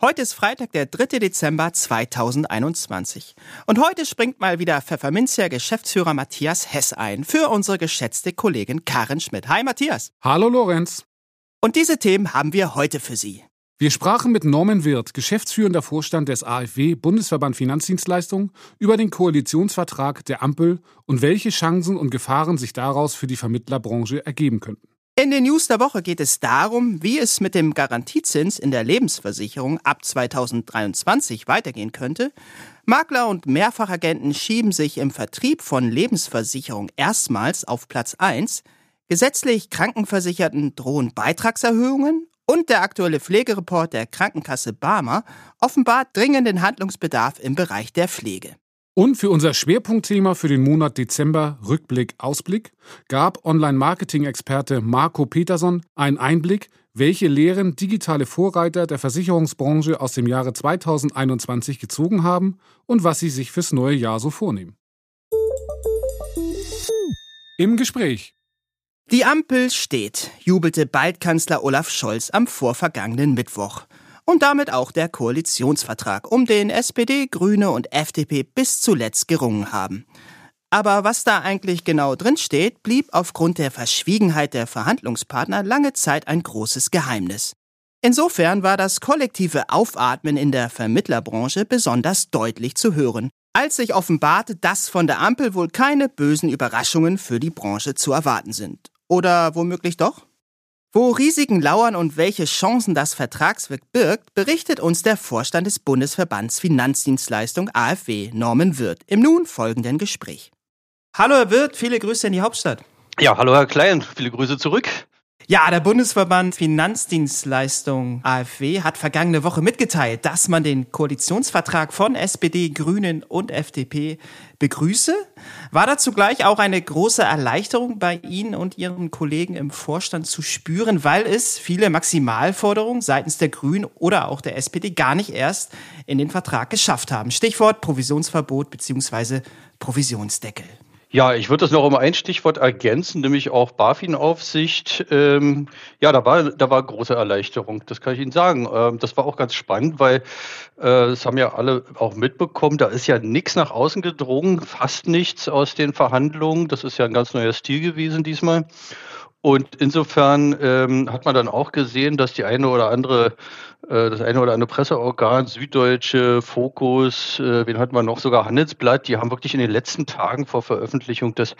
Heute ist Freitag, der 3. Dezember 2021. Und heute springt mal wieder Pfefferminzia Geschäftsführer Matthias Hess ein für unsere geschätzte Kollegin Karin Schmidt. Hi Matthias. Hallo Lorenz. Und diese Themen haben wir heute für Sie. Wir sprachen mit Norman Wirth, geschäftsführender Vorstand des AfW Bundesverband Finanzdienstleistungen, über den Koalitionsvertrag der Ampel und welche Chancen und Gefahren sich daraus für die Vermittlerbranche ergeben könnten. In den News der Woche geht es darum, wie es mit dem Garantiezins in der Lebensversicherung ab 2023 weitergehen könnte. Makler und Mehrfachagenten schieben sich im Vertrieb von Lebensversicherung erstmals auf Platz 1. Gesetzlich Krankenversicherten drohen Beitragserhöhungen und der aktuelle Pflegereport der Krankenkasse Barmer offenbart dringenden Handlungsbedarf im Bereich der Pflege. Und für unser Schwerpunktthema für den Monat Dezember Rückblick Ausblick gab Online-Marketing-Experte Marco Peterson einen Einblick, welche Lehren digitale Vorreiter der Versicherungsbranche aus dem Jahre 2021 gezogen haben und was sie sich fürs neue Jahr so vornehmen. Im Gespräch. Die Ampel steht, jubelte bald Kanzler Olaf Scholz am vorvergangenen Mittwoch und damit auch der Koalitionsvertrag, um den SPD, Grüne und FDP bis zuletzt gerungen haben. Aber was da eigentlich genau drinsteht, blieb aufgrund der Verschwiegenheit der Verhandlungspartner lange Zeit ein großes Geheimnis. Insofern war das kollektive Aufatmen in der Vermittlerbranche besonders deutlich zu hören, als sich offenbarte, dass von der Ampel wohl keine bösen Überraschungen für die Branche zu erwarten sind. Oder womöglich doch? Wo Risiken lauern und welche Chancen das Vertragswerk birgt, berichtet uns der Vorstand des Bundesverbands Finanzdienstleistung AfW, Norman Wirth, im nun folgenden Gespräch. Hallo Herr Wirth, viele Grüße in die Hauptstadt. Ja, hallo Herr Klein, viele Grüße zurück. Ja, der Bundesverband Finanzdienstleistung AfW hat vergangene Woche mitgeteilt, dass man den Koalitionsvertrag von SPD, Grünen und FDP begrüße. War da zugleich auch eine große Erleichterung bei Ihnen und Ihren Kollegen im Vorstand zu spüren, weil es viele Maximalforderungen seitens der Grünen oder auch der SPD gar nicht erst in den Vertrag geschafft haben. Stichwort Provisionsverbot bzw. Provisionsdeckel. Ja, ich würde das noch um ein Stichwort ergänzen, nämlich auch BaFin-Aufsicht. Ähm, ja, da war, da war große Erleichterung, das kann ich Ihnen sagen. Ähm, das war auch ganz spannend, weil äh, das haben ja alle auch mitbekommen, da ist ja nichts nach außen gedrungen, fast nichts aus den Verhandlungen. Das ist ja ein ganz neuer Stil gewesen diesmal. Und insofern ähm, hat man dann auch gesehen, dass die eine oder andere, äh, das eine oder andere Presseorgan, Süddeutsche, Fokus, äh, wen hat man noch, sogar Handelsblatt, die haben wirklich in den letzten Tagen vor Veröffentlichung des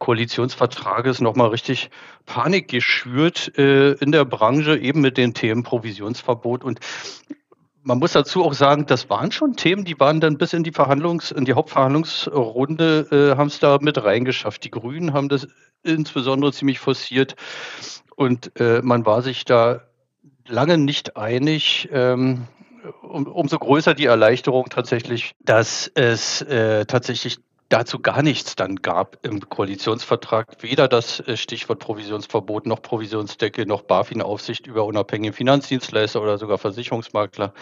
Koalitionsvertrages nochmal richtig Panik geschürt äh, in der Branche, eben mit den Themen Provisionsverbot. Und man muss dazu auch sagen, das waren schon Themen, die waren dann bis in die Verhandlungs-, in die Hauptverhandlungsrunde, äh, haben es da mit reingeschafft. Die Grünen haben das insbesondere ziemlich forciert. Und äh, man war sich da lange nicht einig. Ähm, um, umso größer die Erleichterung tatsächlich, dass es äh, tatsächlich dazu gar nichts dann gab im Koalitionsvertrag. Weder das äh, Stichwort Provisionsverbot noch Provisionsdecke noch BaFin-Aufsicht über unabhängige Finanzdienstleister oder sogar Versicherungsmakler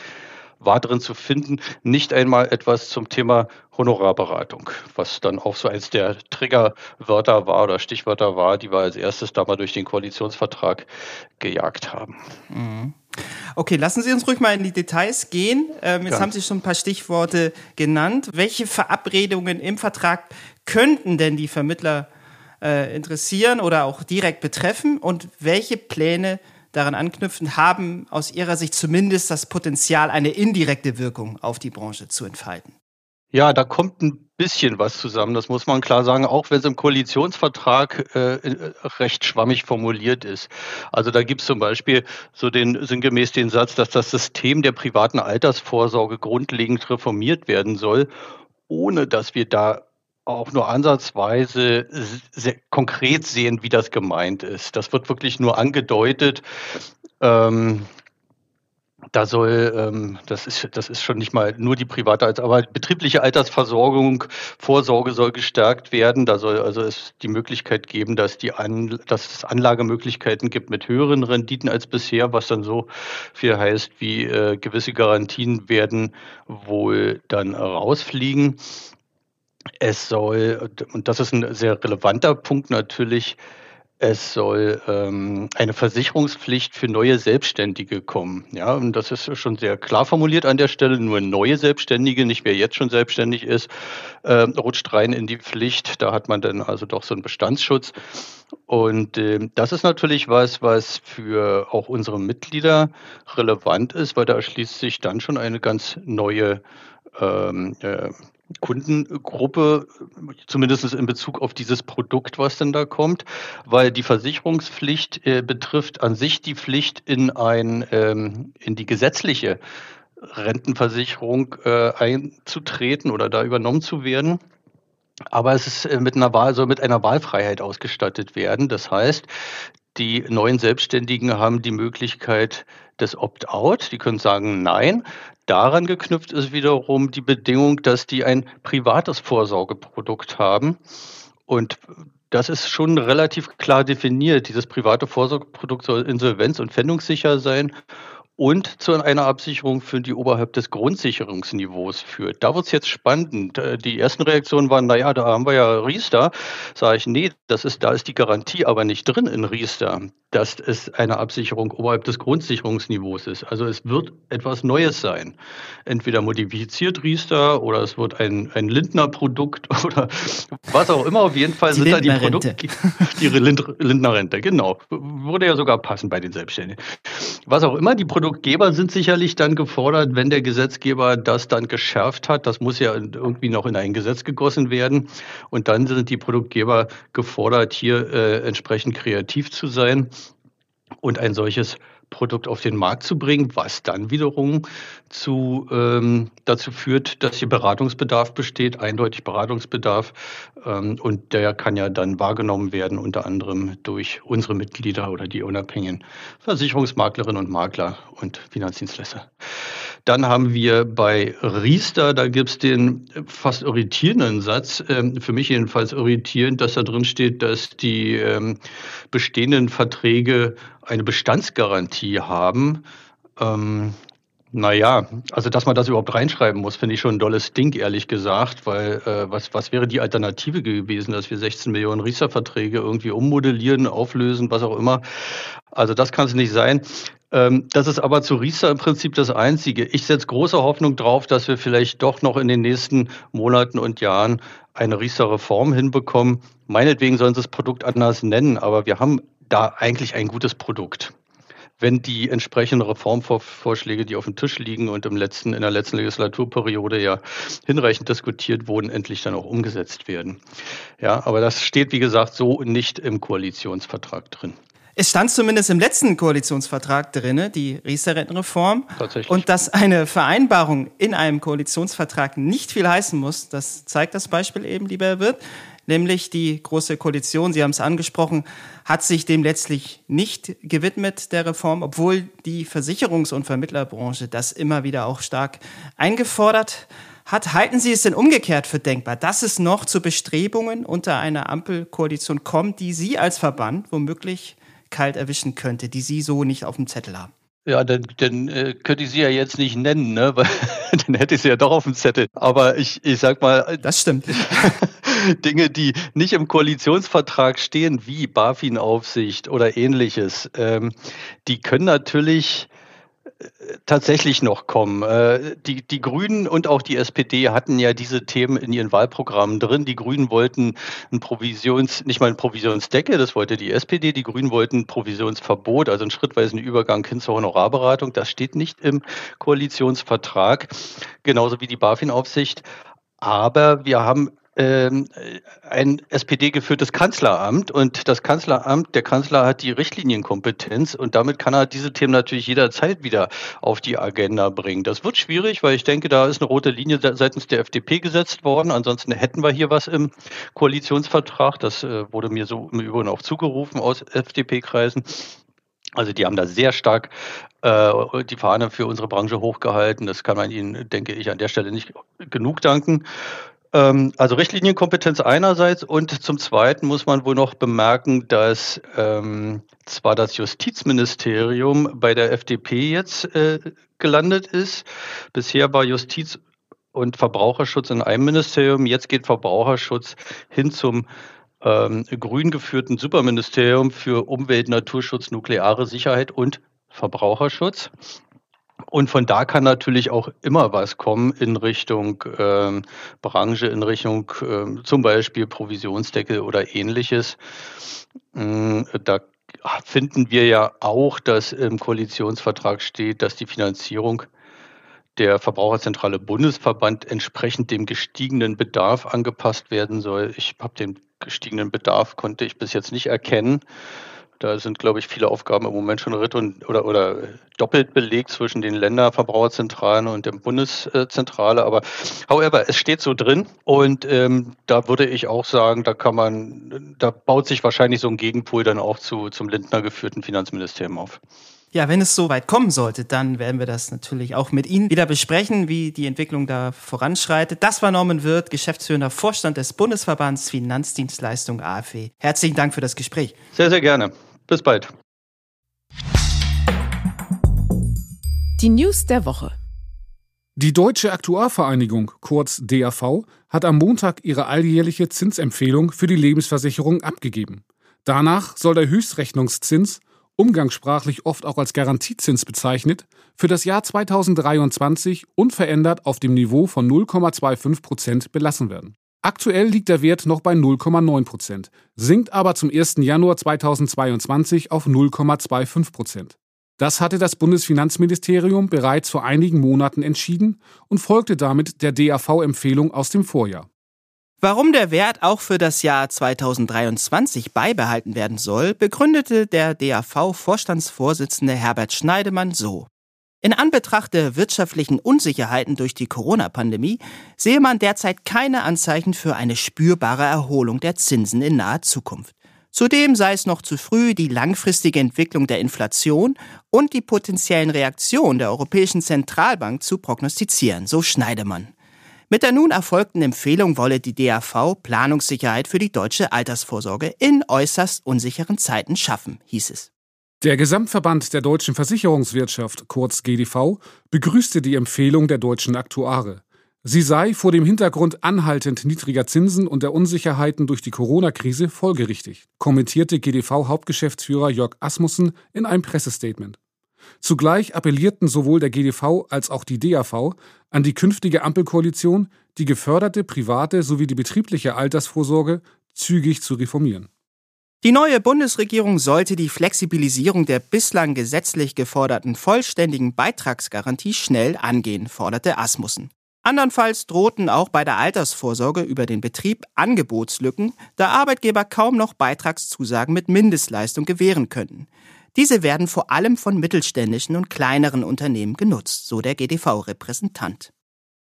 war drin zu finden. Nicht einmal etwas zum Thema Honorarberatung, was dann auch so eins der Triggerwörter war oder Stichwörter war, die wir als erstes da mal durch den Koalitionsvertrag gejagt haben. Mhm. Okay, lassen Sie uns ruhig mal in die Details gehen. Ähm, jetzt Ganz. haben Sie schon ein paar Stichworte genannt. Welche Verabredungen im Vertrag könnten denn die Vermittler äh, interessieren oder auch direkt betreffen und welche Pläne daran anknüpfen, haben aus Ihrer Sicht zumindest das Potenzial, eine indirekte Wirkung auf die Branche zu entfalten? Ja, da kommt ein bisschen was zusammen, das muss man klar sagen, auch wenn es im Koalitionsvertrag äh, recht schwammig formuliert ist. Also da gibt es zum Beispiel so den sinngemäß den Satz, dass das System der privaten Altersvorsorge grundlegend reformiert werden soll, ohne dass wir da auch nur ansatzweise konkret sehen, wie das gemeint ist. Das wird wirklich nur angedeutet. Ähm, da soll, ähm, das ist, das ist schon nicht mal nur die private, aber betriebliche Altersversorgung, Vorsorge soll gestärkt werden. Da soll also es die Möglichkeit geben, dass die An, dass es Anlagemöglichkeiten gibt mit höheren Renditen als bisher, was dann so viel heißt, wie äh, gewisse Garantien werden wohl dann rausfliegen. Es soll, und das ist ein sehr relevanter Punkt natürlich, es soll ähm, eine Versicherungspflicht für neue Selbstständige kommen. Ja, und das ist schon sehr klar formuliert an der Stelle. Nur neue Selbstständige, nicht wer jetzt schon selbstständig ist, äh, rutscht rein in die Pflicht. Da hat man dann also doch so einen Bestandsschutz. Und äh, das ist natürlich was, was für auch unsere Mitglieder relevant ist, weil da erschließt sich dann schon eine ganz neue ähm, äh, Kundengruppe, zumindest in Bezug auf dieses Produkt, was denn da kommt, weil die Versicherungspflicht äh, betrifft an sich die Pflicht in ein ähm, in die gesetzliche Rentenversicherung äh, einzutreten oder da übernommen zu werden. Aber es ist äh, mit einer Wahl, soll mit einer Wahlfreiheit ausgestattet werden. Das heißt, die neuen Selbstständigen haben die Möglichkeit des Opt-out. Die können sagen Nein. Daran geknüpft ist wiederum die Bedingung, dass die ein privates Vorsorgeprodukt haben. Und das ist schon relativ klar definiert. Dieses private Vorsorgeprodukt soll insolvenz- und pfändungssicher sein und zu einer Absicherung führen, die oberhalb des Grundsicherungsniveaus führt. Da wird es jetzt spannend. Äh, die ersten Reaktionen waren, naja, da haben wir ja Riester. Sage ich, nee, das ist, da ist die Garantie aber nicht drin in Riester, dass es eine Absicherung oberhalb des Grundsicherungsniveaus ist. Also es wird etwas Neues sein. Entweder modifiziert Riester oder es wird ein, ein Lindner-Produkt oder was auch immer. Auf jeden Fall die sind da die Produkte. Die Lindner Rente, genau. Würde ja sogar passen bei den Selbstständigen. Was auch immer, die Produkte Produktgeber sind sicherlich dann gefordert, wenn der Gesetzgeber das dann geschärft hat. Das muss ja irgendwie noch in ein Gesetz gegossen werden. Und dann sind die Produktgeber gefordert, hier äh, entsprechend kreativ zu sein und ein solches Produkt auf den Markt zu bringen, was dann wiederum zu, ähm, dazu führt, dass hier Beratungsbedarf besteht, eindeutig Beratungsbedarf. Ähm, und der kann ja dann wahrgenommen werden, unter anderem durch unsere Mitglieder oder die unabhängigen Versicherungsmaklerinnen und Makler und Finanzdienstleister. Dann haben wir bei Riester, da gibt es den fast irritierenden Satz, ähm, für mich jedenfalls irritierend, dass da drin steht, dass die ähm, bestehenden Verträge eine Bestandsgarantie haben. Ähm, naja, also dass man das überhaupt reinschreiben muss, finde ich schon ein dolles Ding, ehrlich gesagt, weil äh, was, was wäre die Alternative gewesen, dass wir 16 Millionen Riester-Verträge irgendwie ummodellieren, auflösen, was auch immer. Also das kann es nicht sein. Ähm, das ist aber zu Riester im Prinzip das Einzige. Ich setze große Hoffnung drauf, dass wir vielleicht doch noch in den nächsten Monaten und Jahren eine Riester-Reform hinbekommen. Meinetwegen sollen sie das Produkt anders nennen, aber wir haben da eigentlich ein gutes Produkt. Wenn die entsprechenden Reformvorschläge, die auf dem Tisch liegen und im letzten, in der letzten Legislaturperiode ja hinreichend diskutiert wurden, endlich dann auch umgesetzt werden. Ja, aber das steht, wie gesagt, so nicht im Koalitionsvertrag drin. Es stand zumindest im letzten Koalitionsvertrag drin, die Riester-Rentenreform. Tatsächlich. Und dass eine Vereinbarung in einem Koalitionsvertrag nicht viel heißen muss, das zeigt das Beispiel eben, lieber Herr Wirth. Nämlich die Große Koalition, Sie haben es angesprochen, hat sich dem letztlich nicht gewidmet, der Reform, obwohl die Versicherungs- und Vermittlerbranche das immer wieder auch stark eingefordert hat. Halten Sie es denn umgekehrt für denkbar, dass es noch zu Bestrebungen unter einer Ampelkoalition kommt, die Sie als Verband womöglich kalt erwischen könnte, die Sie so nicht auf dem Zettel haben? Ja, dann, dann äh, könnte ich sie ja jetzt nicht nennen, ne? Weil dann hätte ich sie ja doch auf dem Zettel. Aber ich, ich sag mal. Das stimmt. Dinge, die nicht im Koalitionsvertrag stehen, wie BaFin-Aufsicht oder ähnliches, ähm, die können natürlich tatsächlich noch kommen. Äh, die, die Grünen und auch die SPD hatten ja diese Themen in ihren Wahlprogrammen drin. Die Grünen wollten ein Provisions, nicht mal ein Provisionsdecke, das wollte die SPD. Die Grünen wollten ein Provisionsverbot, also einen schrittweisen Übergang hin zur Honorarberatung. Das steht nicht im Koalitionsvertrag, genauso wie die BaFin-Aufsicht. Aber wir haben ein SPD-geführtes Kanzleramt und das Kanzleramt, der Kanzler hat die Richtlinienkompetenz und damit kann er diese Themen natürlich jederzeit wieder auf die Agenda bringen. Das wird schwierig, weil ich denke, da ist eine rote Linie seitens der FDP gesetzt worden. Ansonsten hätten wir hier was im Koalitionsvertrag. Das äh, wurde mir so im Übrigen auch zugerufen aus FDP-Kreisen. Also die haben da sehr stark äh, die Fahne für unsere Branche hochgehalten. Das kann man ihnen, denke ich, an der Stelle nicht genug danken. Ähm, also Richtlinienkompetenz einerseits und zum Zweiten muss man wohl noch bemerken, dass ähm, zwar das Justizministerium bei der FDP jetzt äh, gelandet ist. Bisher war Justiz und Verbraucherschutz in einem Ministerium. Jetzt geht Verbraucherschutz hin zum ähm, grün geführten Superministerium für Umwelt, Naturschutz, nukleare Sicherheit und Verbraucherschutz. Und von da kann natürlich auch immer was kommen in Richtung ähm, Branche, in Richtung ähm, zum Beispiel Provisionsdeckel oder ähnliches. Ähm, da finden wir ja auch, dass im Koalitionsvertrag steht, dass die Finanzierung der Verbraucherzentrale Bundesverband entsprechend dem gestiegenen Bedarf angepasst werden soll. Ich habe den gestiegenen Bedarf, konnte ich bis jetzt nicht erkennen. Da sind, glaube ich, viele Aufgaben im Moment schon ritt und, oder, oder doppelt belegt zwischen den Länderverbraucherzentralen und der Bundeszentrale. Aber however, es steht so drin und ähm, da würde ich auch sagen, da kann man, da baut sich wahrscheinlich so ein Gegenpol dann auch zu, zum Lindner geführten Finanzministerium auf. Ja, wenn es so weit kommen sollte, dann werden wir das natürlich auch mit Ihnen wieder besprechen, wie die Entwicklung da voranschreitet. Das war Norman Wirth, geschäftsführender Vorstand des Bundesverbands Finanzdienstleistung AfW. Herzlichen Dank für das Gespräch. Sehr, sehr gerne. Bis bald. Die News der Woche. Die Deutsche Aktuarvereinigung, kurz DAV, hat am Montag ihre alljährliche Zinsempfehlung für die Lebensversicherung abgegeben. Danach soll der Höchstrechnungszins umgangssprachlich oft auch als Garantiezins bezeichnet, für das Jahr 2023 unverändert auf dem Niveau von 0,25 Prozent belassen werden. Aktuell liegt der Wert noch bei 0,9 Prozent, sinkt aber zum 1. Januar 2022 auf 0,25 Prozent. Das hatte das Bundesfinanzministerium bereits vor einigen Monaten entschieden und folgte damit der DAV-Empfehlung aus dem Vorjahr. Warum der Wert auch für das Jahr 2023 beibehalten werden soll, begründete der DAV-Vorstandsvorsitzende Herbert Schneidemann so. In Anbetracht der wirtschaftlichen Unsicherheiten durch die Corona-Pandemie sehe man derzeit keine Anzeichen für eine spürbare Erholung der Zinsen in naher Zukunft. Zudem sei es noch zu früh, die langfristige Entwicklung der Inflation und die potenziellen Reaktionen der Europäischen Zentralbank zu prognostizieren, so Schneidemann. Mit der nun erfolgten Empfehlung wolle die DAV Planungssicherheit für die deutsche Altersvorsorge in äußerst unsicheren Zeiten schaffen, hieß es. Der Gesamtverband der deutschen Versicherungswirtschaft, kurz GDV, begrüßte die Empfehlung der deutschen Aktuare. Sie sei vor dem Hintergrund anhaltend niedriger Zinsen und der Unsicherheiten durch die Corona-Krise folgerichtig, kommentierte GDV-Hauptgeschäftsführer Jörg Asmussen in einem Pressestatement. Zugleich appellierten sowohl der GDV als auch die DAV an die künftige Ampelkoalition, die geförderte private sowie die betriebliche Altersvorsorge zügig zu reformieren. Die neue Bundesregierung sollte die Flexibilisierung der bislang gesetzlich geforderten vollständigen Beitragsgarantie schnell angehen, forderte Asmussen. Andernfalls drohten auch bei der Altersvorsorge über den Betrieb Angebotslücken, da Arbeitgeber kaum noch Beitragszusagen mit Mindestleistung gewähren könnten. Diese werden vor allem von mittelständischen und kleineren Unternehmen genutzt, so der GDV-Repräsentant.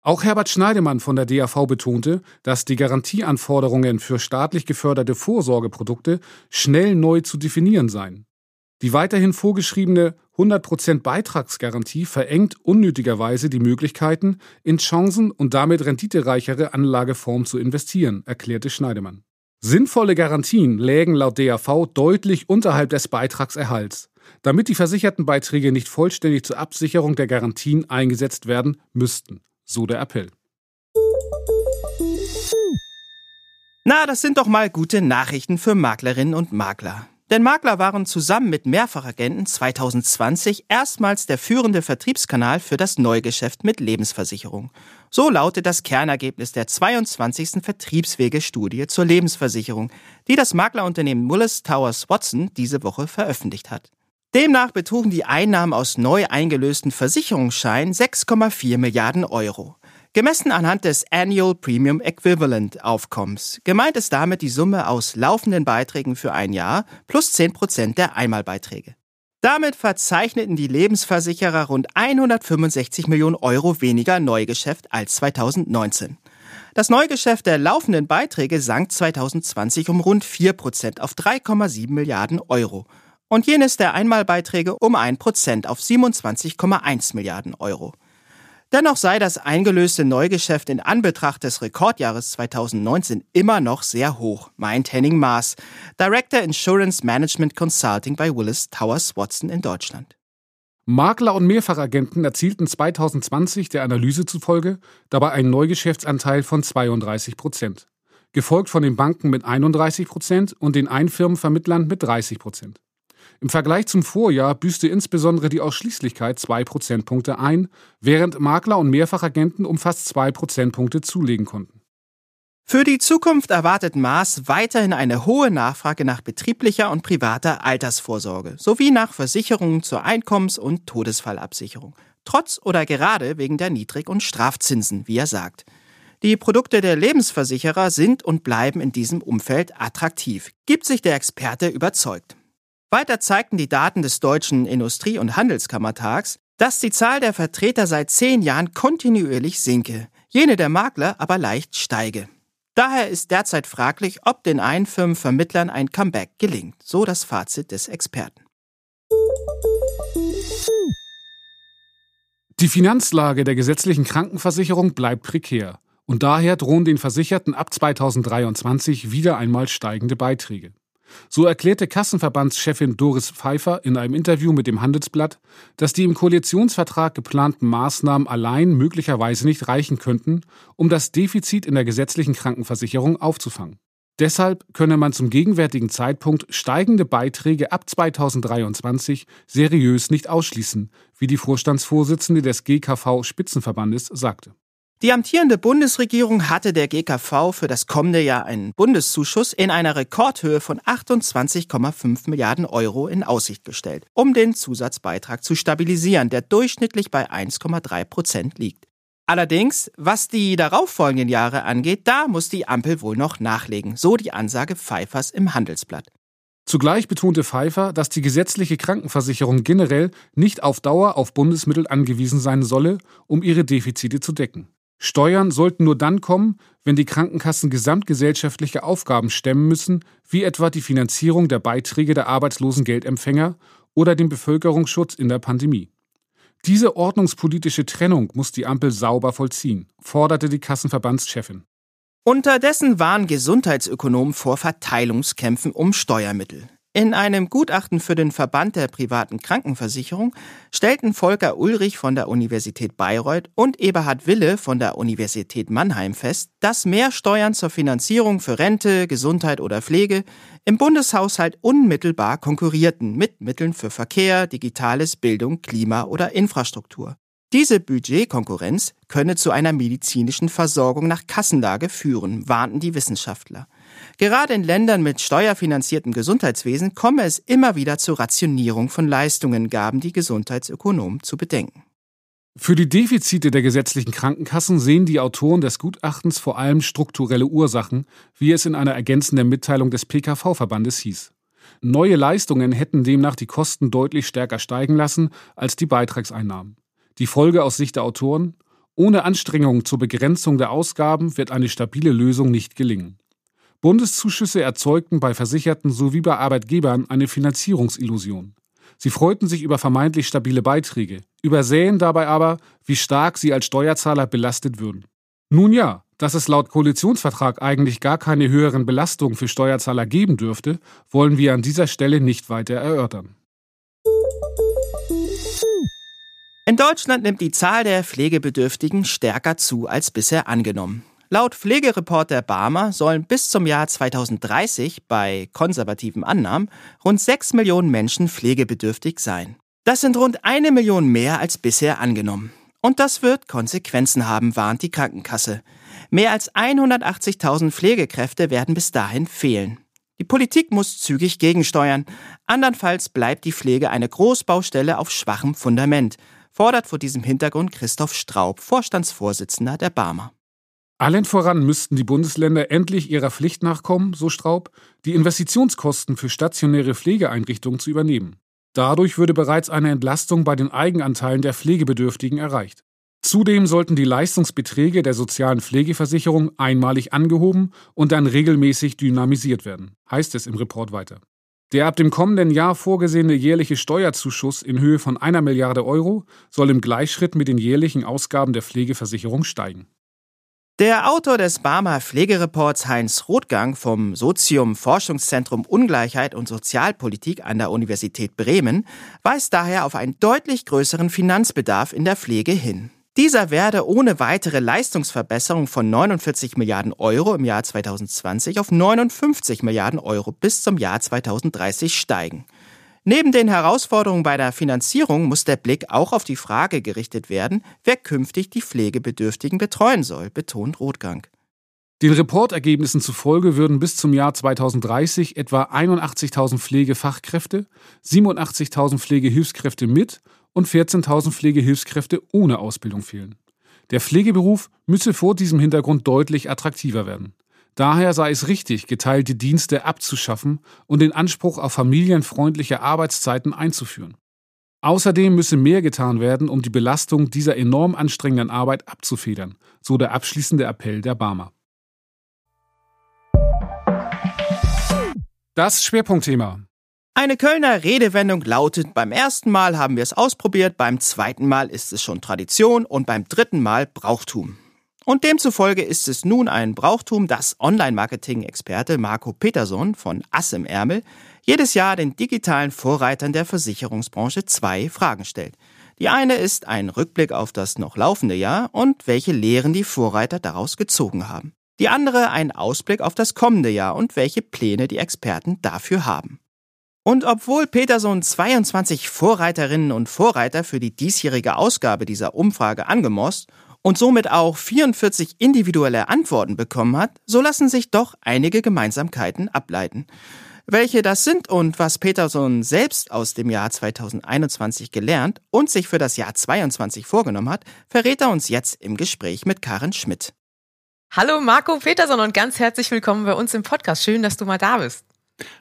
Auch Herbert Schneidemann von der DAV betonte, dass die Garantieanforderungen für staatlich geförderte Vorsorgeprodukte schnell neu zu definieren seien. Die weiterhin vorgeschriebene 100% Beitragsgarantie verengt unnötigerweise die Möglichkeiten, in Chancen und damit renditereichere Anlageformen zu investieren, erklärte Schneidemann. Sinnvolle Garantien lägen laut DAV deutlich unterhalb des Beitragserhalts, damit die versicherten Beiträge nicht vollständig zur Absicherung der Garantien eingesetzt werden müssten, so der Appell. Na, das sind doch mal gute Nachrichten für Maklerinnen und Makler. Denn Makler waren zusammen mit Mehrfachagenten 2020 erstmals der führende Vertriebskanal für das Neugeschäft mit Lebensversicherung. So lautet das Kernergebnis der 22. Vertriebswege-Studie zur Lebensversicherung, die das Maklerunternehmen Mullis Towers Watson diese Woche veröffentlicht hat. Demnach betrugen die Einnahmen aus neu eingelösten Versicherungsscheinen 6,4 Milliarden Euro. Gemessen anhand des Annual Premium Equivalent Aufkommens. Gemeint ist damit die Summe aus laufenden Beiträgen für ein Jahr plus 10 Prozent der Einmalbeiträge. Damit verzeichneten die Lebensversicherer rund 165 Millionen Euro weniger Neugeschäft als 2019. Das Neugeschäft der laufenden Beiträge sank 2020 um rund 4 Prozent auf 3,7 Milliarden Euro und jenes der Einmalbeiträge um 1% auf 27,1 Milliarden Euro. Dennoch sei das eingelöste Neugeschäft in Anbetracht des Rekordjahres 2019 immer noch sehr hoch, meint Henning Maas, Director Insurance Management Consulting bei Willis Towers Watson in Deutschland. Makler und Mehrfachagenten erzielten 2020 der Analyse zufolge dabei einen Neugeschäftsanteil von 32 Prozent, gefolgt von den Banken mit 31 Prozent und den Einfirmenvermittlern mit 30 Prozent. Im Vergleich zum Vorjahr büßte insbesondere die Ausschließlichkeit zwei Prozentpunkte ein, während Makler und Mehrfachagenten um fast zwei Prozentpunkte zulegen konnten. Für die Zukunft erwartet Maas weiterhin eine hohe Nachfrage nach betrieblicher und privater Altersvorsorge sowie nach Versicherungen zur Einkommens- und Todesfallabsicherung, trotz oder gerade wegen der Niedrig- und Strafzinsen, wie er sagt. Die Produkte der Lebensversicherer sind und bleiben in diesem Umfeld attraktiv, gibt sich der Experte überzeugt. Weiter zeigten die Daten des Deutschen Industrie- und Handelskammertags, dass die Zahl der Vertreter seit zehn Jahren kontinuierlich sinke, jene der Makler aber leicht steige. Daher ist derzeit fraglich, ob den Einfirmenvermittlern ein Comeback gelingt, so das Fazit des Experten. Die Finanzlage der gesetzlichen Krankenversicherung bleibt prekär und daher drohen den Versicherten ab 2023 wieder einmal steigende Beiträge. So erklärte Kassenverbandschefin Doris Pfeiffer in einem Interview mit dem Handelsblatt, dass die im Koalitionsvertrag geplanten Maßnahmen allein möglicherweise nicht reichen könnten, um das Defizit in der gesetzlichen Krankenversicherung aufzufangen. Deshalb könne man zum gegenwärtigen Zeitpunkt steigende Beiträge ab 2023 seriös nicht ausschließen, wie die Vorstandsvorsitzende des GKV Spitzenverbandes sagte. Die amtierende Bundesregierung hatte der GKV für das kommende Jahr einen Bundeszuschuss in einer Rekordhöhe von 28,5 Milliarden Euro in Aussicht gestellt, um den Zusatzbeitrag zu stabilisieren, der durchschnittlich bei 1,3 Prozent liegt. Allerdings, was die darauffolgenden Jahre angeht, da muss die Ampel wohl noch nachlegen, so die Ansage Pfeiffers im Handelsblatt. Zugleich betonte Pfeiffer, dass die gesetzliche Krankenversicherung generell nicht auf Dauer auf Bundesmittel angewiesen sein solle, um ihre Defizite zu decken. Steuern sollten nur dann kommen, wenn die Krankenkassen gesamtgesellschaftliche Aufgaben stemmen müssen, wie etwa die Finanzierung der Beiträge der Arbeitslosengeldempfänger oder den Bevölkerungsschutz in der Pandemie. Diese ordnungspolitische Trennung muss die Ampel sauber vollziehen, forderte die Kassenverbandschefin. Unterdessen waren Gesundheitsökonomen vor Verteilungskämpfen um Steuermittel. In einem Gutachten für den Verband der privaten Krankenversicherung stellten Volker Ulrich von der Universität Bayreuth und Eberhard Wille von der Universität Mannheim fest, dass mehr Steuern zur Finanzierung für Rente, Gesundheit oder Pflege im Bundeshaushalt unmittelbar konkurrierten mit Mitteln für Verkehr, Digitales, Bildung, Klima oder Infrastruktur. Diese Budgetkonkurrenz könne zu einer medizinischen Versorgung nach Kassenlage führen, warnten die Wissenschaftler. Gerade in Ländern mit steuerfinanziertem Gesundheitswesen komme es immer wieder zur Rationierung von Leistungen, gaben die Gesundheitsökonomen zu bedenken. Für die Defizite der gesetzlichen Krankenkassen sehen die Autoren des Gutachtens vor allem strukturelle Ursachen, wie es in einer ergänzenden Mitteilung des PKV-Verbandes hieß. Neue Leistungen hätten demnach die Kosten deutlich stärker steigen lassen als die Beitragseinnahmen. Die Folge aus Sicht der Autoren? Ohne Anstrengungen zur Begrenzung der Ausgaben wird eine stabile Lösung nicht gelingen. Bundeszuschüsse erzeugten bei Versicherten sowie bei Arbeitgebern eine Finanzierungsillusion. Sie freuten sich über vermeintlich stabile Beiträge, übersähen dabei aber, wie stark sie als Steuerzahler belastet würden. Nun ja, dass es laut Koalitionsvertrag eigentlich gar keine höheren Belastungen für Steuerzahler geben dürfte, wollen wir an dieser Stelle nicht weiter erörtern. In Deutschland nimmt die Zahl der Pflegebedürftigen stärker zu als bisher angenommen. Laut Pflegereporter Barmer sollen bis zum Jahr 2030 bei konservativen Annahmen rund 6 Millionen Menschen pflegebedürftig sein. Das sind rund eine Million mehr als bisher angenommen. Und das wird Konsequenzen haben, warnt die Krankenkasse. Mehr als 180.000 Pflegekräfte werden bis dahin fehlen. Die Politik muss zügig gegensteuern. Andernfalls bleibt die Pflege eine Großbaustelle auf schwachem Fundament, fordert vor diesem Hintergrund Christoph Straub, Vorstandsvorsitzender der Barmer. Allen voran müssten die Bundesländer endlich ihrer Pflicht nachkommen, so Straub, die Investitionskosten für stationäre Pflegeeinrichtungen zu übernehmen. Dadurch würde bereits eine Entlastung bei den Eigenanteilen der Pflegebedürftigen erreicht. Zudem sollten die Leistungsbeträge der sozialen Pflegeversicherung einmalig angehoben und dann regelmäßig dynamisiert werden, heißt es im Report weiter. Der ab dem kommenden Jahr vorgesehene jährliche Steuerzuschuss in Höhe von einer Milliarde Euro soll im Gleichschritt mit den jährlichen Ausgaben der Pflegeversicherung steigen. Der Autor des Barmer Pflegereports Heinz Rothgang vom Sozium Forschungszentrum Ungleichheit und Sozialpolitik an der Universität Bremen weist daher auf einen deutlich größeren Finanzbedarf in der Pflege hin. Dieser werde ohne weitere Leistungsverbesserung von 49 Milliarden Euro im Jahr 2020 auf 59 Milliarden Euro bis zum Jahr 2030 steigen. Neben den Herausforderungen bei der Finanzierung muss der Blick auch auf die Frage gerichtet werden, wer künftig die Pflegebedürftigen betreuen soll, betont Rothgang. Den Reportergebnissen zufolge würden bis zum Jahr 2030 etwa 81.000 Pflegefachkräfte, 87.000 Pflegehilfskräfte mit und 14.000 Pflegehilfskräfte ohne Ausbildung fehlen. Der Pflegeberuf müsse vor diesem Hintergrund deutlich attraktiver werden. Daher sei es richtig, geteilte Dienste abzuschaffen und den Anspruch auf familienfreundliche Arbeitszeiten einzuführen. Außerdem müsse mehr getan werden, um die Belastung dieser enorm anstrengenden Arbeit abzufedern, so der abschließende Appell der Barmer. Das Schwerpunktthema. Eine Kölner Redewendung lautet, beim ersten Mal haben wir es ausprobiert, beim zweiten Mal ist es schon Tradition und beim dritten Mal Brauchtum. Und demzufolge ist es nun ein Brauchtum, dass Online-Marketing-Experte Marco Peterson von Ass im Ärmel jedes Jahr den digitalen Vorreitern der Versicherungsbranche zwei Fragen stellt. Die eine ist ein Rückblick auf das noch laufende Jahr und welche Lehren die Vorreiter daraus gezogen haben. Die andere ein Ausblick auf das kommende Jahr und welche Pläne die Experten dafür haben. Und obwohl Peterson 22 Vorreiterinnen und Vorreiter für die diesjährige Ausgabe dieser Umfrage angemost und somit auch 44 individuelle Antworten bekommen hat, so lassen sich doch einige Gemeinsamkeiten ableiten. Welche das sind und was Peterson selbst aus dem Jahr 2021 gelernt und sich für das Jahr 22 vorgenommen hat, verrät er uns jetzt im Gespräch mit Karen Schmidt. Hallo Marco Peterson und ganz herzlich willkommen bei uns im Podcast. Schön, dass du mal da bist.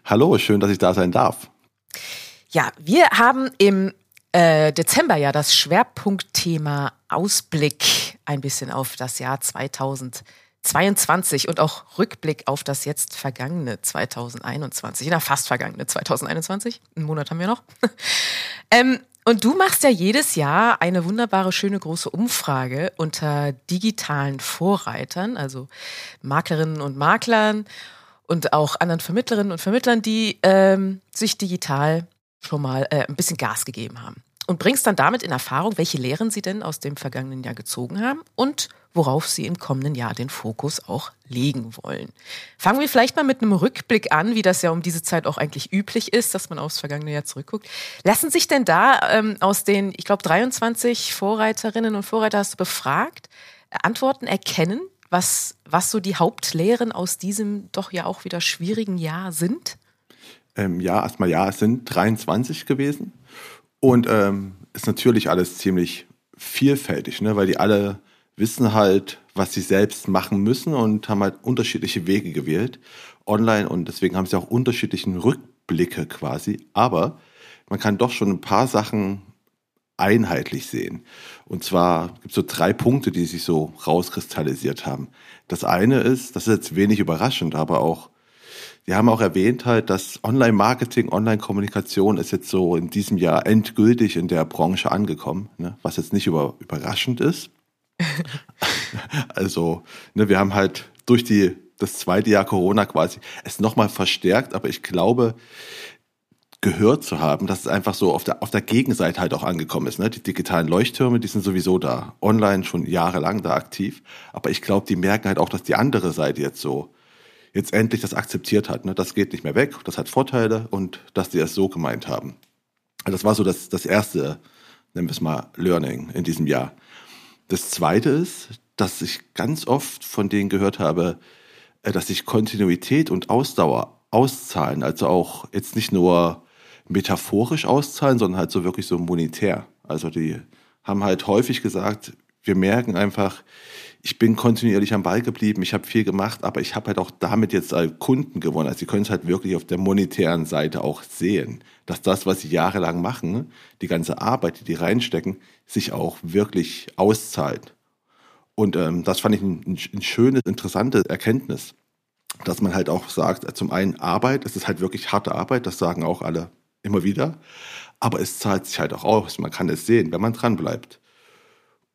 Hallo, schön, dass ich da sein darf. Ja, wir haben im äh, Dezember ja das Schwerpunktthema Ausblick ein bisschen auf das Jahr 2022 und auch Rückblick auf das jetzt vergangene 2021, na fast vergangene 2021, einen Monat haben wir noch. ähm, und du machst ja jedes Jahr eine wunderbare, schöne große Umfrage unter digitalen Vorreitern, also Maklerinnen und Maklern und auch anderen Vermittlerinnen und Vermittlern, die ähm, sich digital schon mal äh, ein bisschen Gas gegeben haben. Und bringst dann damit in Erfahrung, welche Lehren sie denn aus dem vergangenen Jahr gezogen haben und worauf sie im kommenden Jahr den Fokus auch legen wollen. Fangen wir vielleicht mal mit einem Rückblick an, wie das ja um diese Zeit auch eigentlich üblich ist, dass man aufs vergangene Jahr zurückguckt. Lassen sich denn da ähm, aus den, ich glaube, 23 Vorreiterinnen und Vorreiter hast du befragt, Antworten erkennen, was, was so die Hauptlehren aus diesem doch ja auch wieder schwierigen Jahr sind? Ähm, ja, erstmal ja, es sind 23 gewesen. Und ähm, ist natürlich alles ziemlich vielfältig, ne? weil die alle wissen halt, was sie selbst machen müssen und haben halt unterschiedliche Wege gewählt online und deswegen haben sie auch unterschiedlichen Rückblicke quasi. Aber man kann doch schon ein paar Sachen einheitlich sehen. Und zwar gibt es so drei Punkte, die sich so rauskristallisiert haben. Das eine ist, das ist jetzt wenig überraschend, aber auch, wir haben auch erwähnt halt, dass Online-Marketing, Online-Kommunikation ist jetzt so in diesem Jahr endgültig in der Branche angekommen, ne? was jetzt nicht über, überraschend ist. also, ne, wir haben halt durch die, das zweite Jahr Corona quasi es nochmal verstärkt, aber ich glaube, gehört zu haben, dass es einfach so auf der, auf der Gegenseite halt auch angekommen ist. Ne? Die digitalen Leuchttürme, die sind sowieso da, online schon jahrelang da aktiv. Aber ich glaube, die merken halt auch, dass die andere Seite jetzt so, jetzt endlich das akzeptiert hat. Ne? Das geht nicht mehr weg, das hat Vorteile und dass die es so gemeint haben. Also das war so das, das erste, nennen wir es mal, Learning in diesem Jahr. Das zweite ist, dass ich ganz oft von denen gehört habe, äh, dass sich Kontinuität und Ausdauer auszahlen. Also auch jetzt nicht nur metaphorisch auszahlen, sondern halt so wirklich so monetär. Also die haben halt häufig gesagt, wir merken einfach, ich bin kontinuierlich am Ball geblieben, ich habe viel gemacht, aber ich habe halt auch damit jetzt Kunden gewonnen. Also sie können es halt wirklich auf der monetären Seite auch sehen, dass das, was sie jahrelang machen, die ganze Arbeit, die die reinstecken, sich auch wirklich auszahlt. Und ähm, das fand ich ein, ein schönes, interessante Erkenntnis. dass man halt auch sagt, zum einen Arbeit, es ist halt wirklich harte Arbeit, das sagen auch alle immer wieder, aber es zahlt sich halt auch aus, man kann es sehen, wenn man dran bleibt.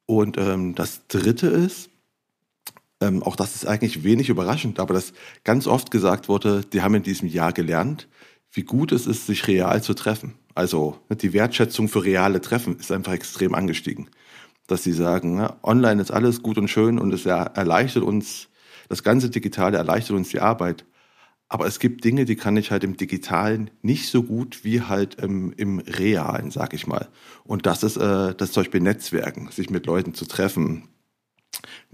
Und ähm, das Dritte ist, ähm, auch das ist eigentlich wenig überraschend, aber das ganz oft gesagt wurde, die haben in diesem Jahr gelernt, wie gut es ist, sich real zu treffen. Also ne, die Wertschätzung für reale Treffen ist einfach extrem angestiegen. Dass sie sagen, ne, online ist alles gut und schön und es erleichtert uns, das ganze Digitale erleichtert uns die Arbeit. Aber es gibt Dinge, die kann ich halt im Digitalen nicht so gut wie halt im, im Realen, sag ich mal. Und das ist äh, das zum Beispiel Netzwerken, sich mit Leuten zu treffen,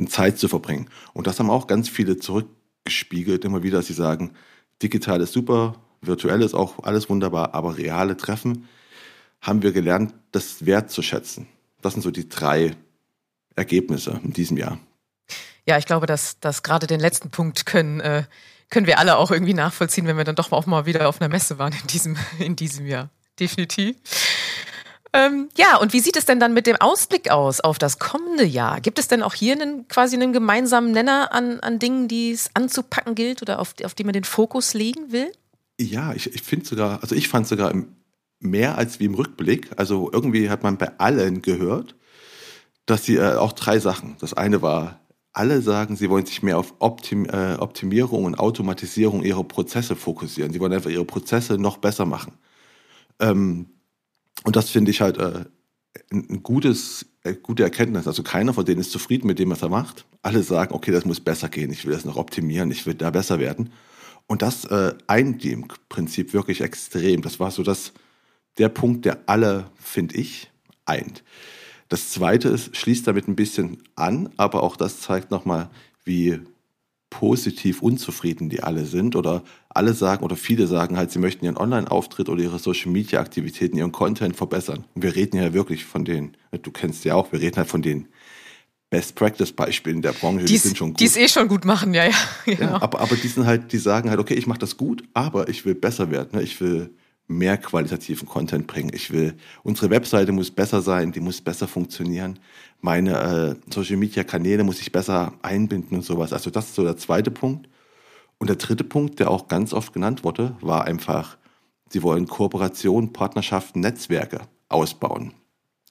Zeit zu verbringen. Und das haben auch ganz viele zurückgespiegelt, immer wieder, dass sie sagen, digital ist super, virtuell ist auch alles wunderbar, aber reale Treffen haben wir gelernt, das wertzuschätzen. Das sind so die drei Ergebnisse in diesem Jahr. Ja, ich glaube, dass, dass gerade den letzten Punkt können, äh, können wir alle auch irgendwie nachvollziehen, wenn wir dann doch auch mal wieder auf einer Messe waren in diesem, in diesem Jahr. Definitiv. Ähm, ja, und wie sieht es denn dann mit dem Ausblick aus auf das kommende Jahr? Gibt es denn auch hier einen, quasi einen gemeinsamen Nenner an, an Dingen, die es anzupacken gilt oder auf, auf die man den Fokus legen will? Ja, ich, ich finde sogar, also ich fand sogar mehr als wie im Rückblick. Also irgendwie hat man bei allen gehört, dass sie äh, auch drei Sachen. Das eine war, alle sagen, sie wollen sich mehr auf Optim, äh, Optimierung und Automatisierung ihrer Prozesse fokussieren. Sie wollen einfach ihre Prozesse noch besser machen. Ähm, und das finde ich halt äh, ein gutes, äh, gute Erkenntnis. Also keiner von denen ist zufrieden mit dem, was er macht. Alle sagen, okay, das muss besser gehen, ich will das noch optimieren, ich will da besser werden. Und das äh, eint die im Prinzip wirklich extrem. Das war so das, der Punkt, der alle, finde ich, eint. Das zweite ist, schließt damit ein bisschen an, aber auch das zeigt nochmal, wie positiv unzufrieden die alle sind oder alle sagen oder viele sagen halt, sie möchten ihren Online-Auftritt oder ihre Social-Media-Aktivitäten, ihren Content verbessern. Und wir reden ja wirklich von denen, du kennst ja auch, wir reden halt von den Best-Practice-Beispielen der Branche, die sind schon gut. Die es eh schon gut machen, ja, ja. Genau. ja aber, aber die sind halt, die sagen halt, okay, ich mache das gut, aber ich will besser werden. Ne? Ich will mehr qualitativen Content bringen. Ich will, unsere Webseite muss besser sein, die muss besser funktionieren. Meine äh, Social Media Kanäle muss ich besser einbinden und sowas. Also das ist so der zweite Punkt. Und der dritte Punkt, der auch ganz oft genannt wurde, war einfach, sie wollen Kooperation, Partnerschaften, Netzwerke ausbauen.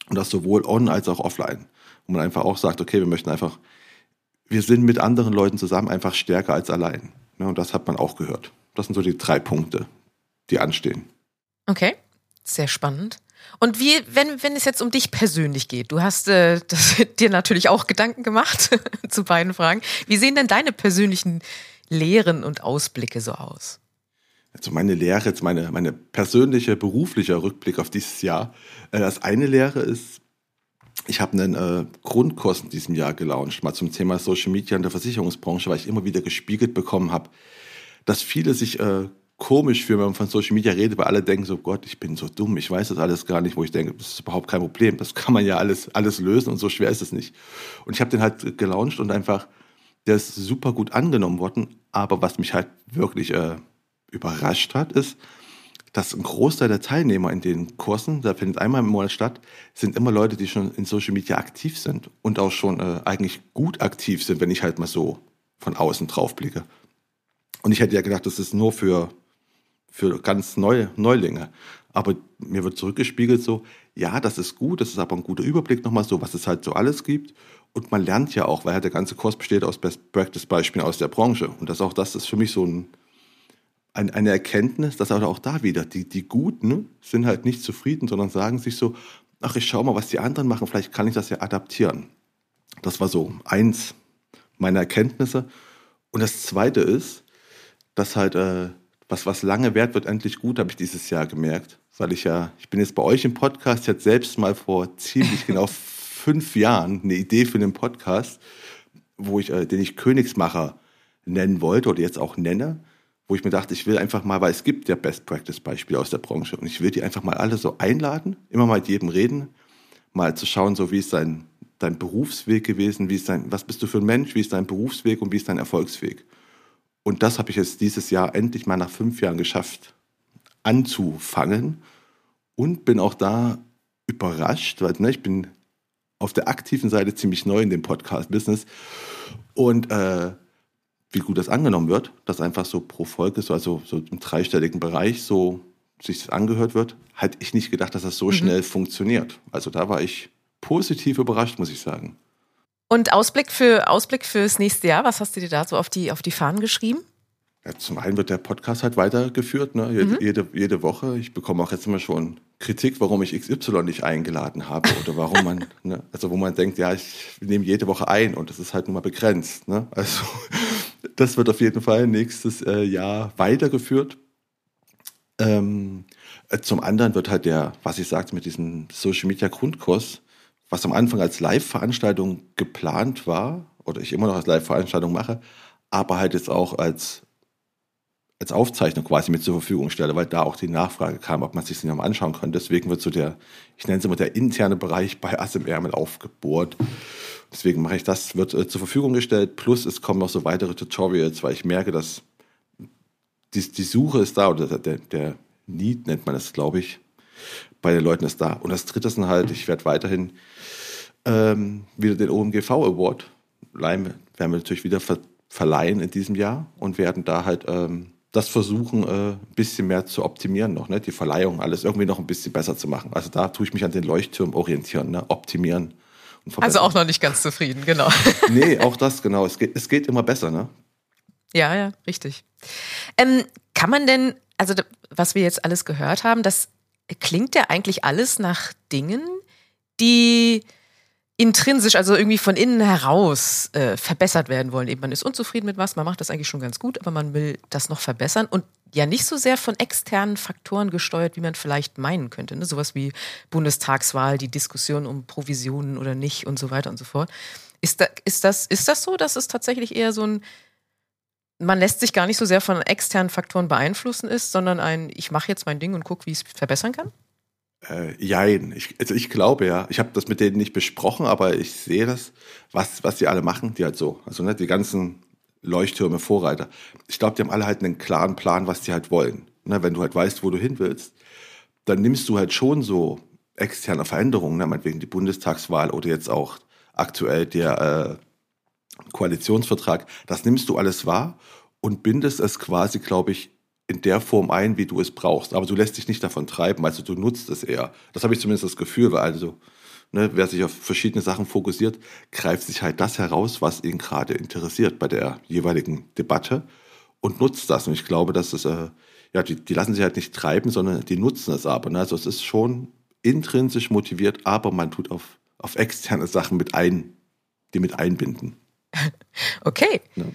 Und das sowohl on als auch offline. Wo man einfach auch sagt, okay, wir möchten einfach, wir sind mit anderen Leuten zusammen einfach stärker als allein. Ne, und das hat man auch gehört. Das sind so die drei Punkte, die anstehen. Okay, sehr spannend. Und wie, wenn, wenn es jetzt um dich persönlich geht, du hast äh, das, dir natürlich auch Gedanken gemacht zu beiden Fragen. Wie sehen denn deine persönlichen Lehren und Ausblicke so aus? Also meine Lehre, jetzt meine, meine persönliche, berufliche Rückblick auf dieses Jahr. Äh, das eine Lehre ist, ich habe einen äh, Grundkurs in diesem Jahr gelauncht, mal zum Thema Social Media in der Versicherungsbranche, weil ich immer wieder gespiegelt bekommen habe, dass viele sich äh, komisch für, wenn man von Social Media redet, weil alle denken so, Gott, ich bin so dumm, ich weiß das alles gar nicht, wo ich denke, das ist überhaupt kein Problem, das kann man ja alles, alles lösen und so schwer ist es nicht. Und ich habe den halt gelauncht und einfach, der ist super gut angenommen worden, aber was mich halt wirklich äh, überrascht hat, ist, dass ein Großteil der Teilnehmer in den Kursen, da findet einmal im Monat statt, sind immer Leute, die schon in Social Media aktiv sind und auch schon äh, eigentlich gut aktiv sind, wenn ich halt mal so von außen drauf blicke. Und ich hätte ja gedacht, das ist nur für für ganz neue Neulinge. Aber mir wird zurückgespiegelt so, ja, das ist gut, das ist aber ein guter Überblick nochmal so, was es halt so alles gibt. Und man lernt ja auch, weil halt der ganze Kurs besteht aus Best Practice Beispielen aus der Branche. Und das auch, das ist für mich so ein, ein, eine Erkenntnis, dass auch da wieder, die, die Guten sind halt nicht zufrieden, sondern sagen sich so, ach, ich schau mal, was die anderen machen, vielleicht kann ich das ja adaptieren. Das war so eins meiner Erkenntnisse. Und das zweite ist, dass halt äh, was, was lange währt, wird endlich gut, habe ich dieses Jahr gemerkt. Weil ich ja, ich bin jetzt bei euch im Podcast, ich hatte selbst mal vor ziemlich genau fünf Jahren eine Idee für einen Podcast, wo ich, äh, den ich Königsmacher nennen wollte oder jetzt auch nenne, wo ich mir dachte, ich will einfach mal, weil es gibt ja Best Practice Beispiele aus der Branche und ich will die einfach mal alle so einladen, immer mal mit jedem reden, mal zu schauen, so wie ist dein, dein Berufsweg gewesen, wie ist dein, was bist du für ein Mensch, wie ist dein Berufsweg und wie ist dein Erfolgsweg. Und das habe ich jetzt dieses Jahr endlich mal nach fünf Jahren geschafft anzufangen und bin auch da überrascht, weil ne, ich bin auf der aktiven Seite ziemlich neu in dem Podcast-Business und äh, wie gut das angenommen wird, dass einfach so pro Folge, so, also so im dreistelligen Bereich so sich das angehört wird, hätte ich nicht gedacht, dass das so mhm. schnell funktioniert. Also da war ich positiv überrascht, muss ich sagen. Und Ausblick für Ausblick fürs nächste Jahr, was hast du dir da so auf die, auf die Fahnen geschrieben? Ja, zum einen wird der Podcast halt weitergeführt, ne? jede, mhm. jede, jede Woche. Ich bekomme auch jetzt immer schon Kritik, warum ich XY nicht eingeladen habe oder warum man, ne? also wo man denkt, ja, ich nehme jede Woche ein und das ist halt nun mal begrenzt. Ne? Also das wird auf jeden Fall nächstes äh, Jahr weitergeführt. Ähm, äh, zum anderen wird halt der, was ich sagte, mit diesem Social Media Grundkurs, was am Anfang als Live-Veranstaltung geplant war, oder ich immer noch als Live-Veranstaltung mache, aber halt jetzt auch als als Aufzeichnung quasi mit zur Verfügung stelle, weil da auch die Nachfrage kam, ob man sich das nicht mal anschauen kann. Deswegen wird so der, ich nenne es immer der interne Bereich bei ASMR mit aufgebohrt. Deswegen mache ich das, wird äh, zur Verfügung gestellt. Plus es kommen noch so weitere Tutorials, weil ich merke, dass die, die Suche ist da oder der, der Need nennt man es, glaube ich, bei den Leuten ist da. Und das dritte ist halt, ich werde weiterhin ähm, wieder den OMGV Award werden wir natürlich wieder ver verleihen in diesem Jahr und werden da halt ähm, das versuchen, äh, ein bisschen mehr zu optimieren noch, ne? die Verleihung, alles irgendwie noch ein bisschen besser zu machen. Also da tue ich mich an den Leuchtturm orientieren, ne? optimieren. also auch noch nicht ganz zufrieden, genau. nee, auch das, genau. Es geht, es geht immer besser, ne? Ja, ja, richtig. Ähm, kann man denn, also was wir jetzt alles gehört haben, das klingt ja eigentlich alles nach Dingen, die intrinsisch, also irgendwie von innen heraus äh, verbessert werden wollen. Eben man ist unzufrieden mit was, man macht das eigentlich schon ganz gut, aber man will das noch verbessern und ja nicht so sehr von externen Faktoren gesteuert, wie man vielleicht meinen könnte. Ne? Sowas wie Bundestagswahl, die Diskussion um Provisionen oder nicht und so weiter und so fort. Ist, da, ist, das, ist das so, dass es tatsächlich eher so ein, man lässt sich gar nicht so sehr von externen Faktoren beeinflussen ist, sondern ein, ich mache jetzt mein Ding und gucke, wie ich es verbessern kann? Äh, jein. Ich, also ich glaube ja, ich habe das mit denen nicht besprochen, aber ich sehe das, was, was die alle machen, die halt so, also ne, die ganzen Leuchttürme, Vorreiter. Ich glaube, die haben alle halt einen klaren Plan, was die halt wollen. Ne, wenn du halt weißt, wo du hin willst, dann nimmst du halt schon so externe Veränderungen, ne, meinetwegen die Bundestagswahl oder jetzt auch aktuell der äh, Koalitionsvertrag, das nimmst du alles wahr und bindest es quasi, glaube ich, in der Form ein, wie du es brauchst. Aber du lässt dich nicht davon treiben, also du nutzt es eher. Das habe ich zumindest das Gefühl, weil also, ne, wer sich auf verschiedene Sachen fokussiert, greift sich halt das heraus, was ihn gerade interessiert bei der jeweiligen Debatte und nutzt das. Und ich glaube, dass es, äh, ja, die, die lassen sich halt nicht treiben, sondern die nutzen es aber. Ne? Also es ist schon intrinsisch motiviert, aber man tut auf, auf externe Sachen mit ein, die mit einbinden. Okay. Ja.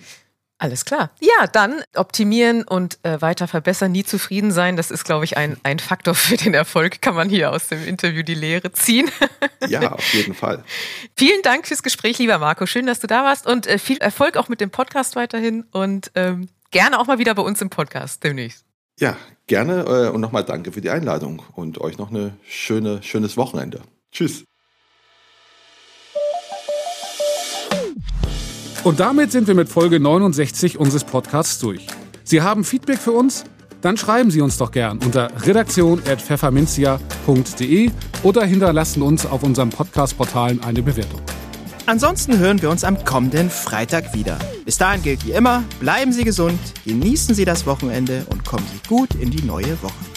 Alles klar. Ja, dann optimieren und äh, weiter verbessern, nie zufrieden sein. Das ist, glaube ich, ein, ein Faktor für den Erfolg. Kann man hier aus dem Interview die Lehre ziehen. ja, auf jeden Fall. Vielen Dank fürs Gespräch, lieber Marco. Schön, dass du da warst und äh, viel Erfolg auch mit dem Podcast weiterhin und ähm, gerne auch mal wieder bei uns im Podcast demnächst. Ja, gerne äh, und nochmal danke für die Einladung und euch noch eine schöne, schönes Wochenende. Tschüss. Und damit sind wir mit Folge 69 unseres Podcasts durch. Sie haben Feedback für uns? Dann schreiben Sie uns doch gern unter redaktion.pfefferminzia.de oder hinterlassen uns auf unserem Podcast-Portalen eine Bewertung. Ansonsten hören wir uns am kommenden Freitag wieder. Bis dahin gilt wie immer, bleiben Sie gesund, genießen Sie das Wochenende und kommen Sie gut in die neue Woche.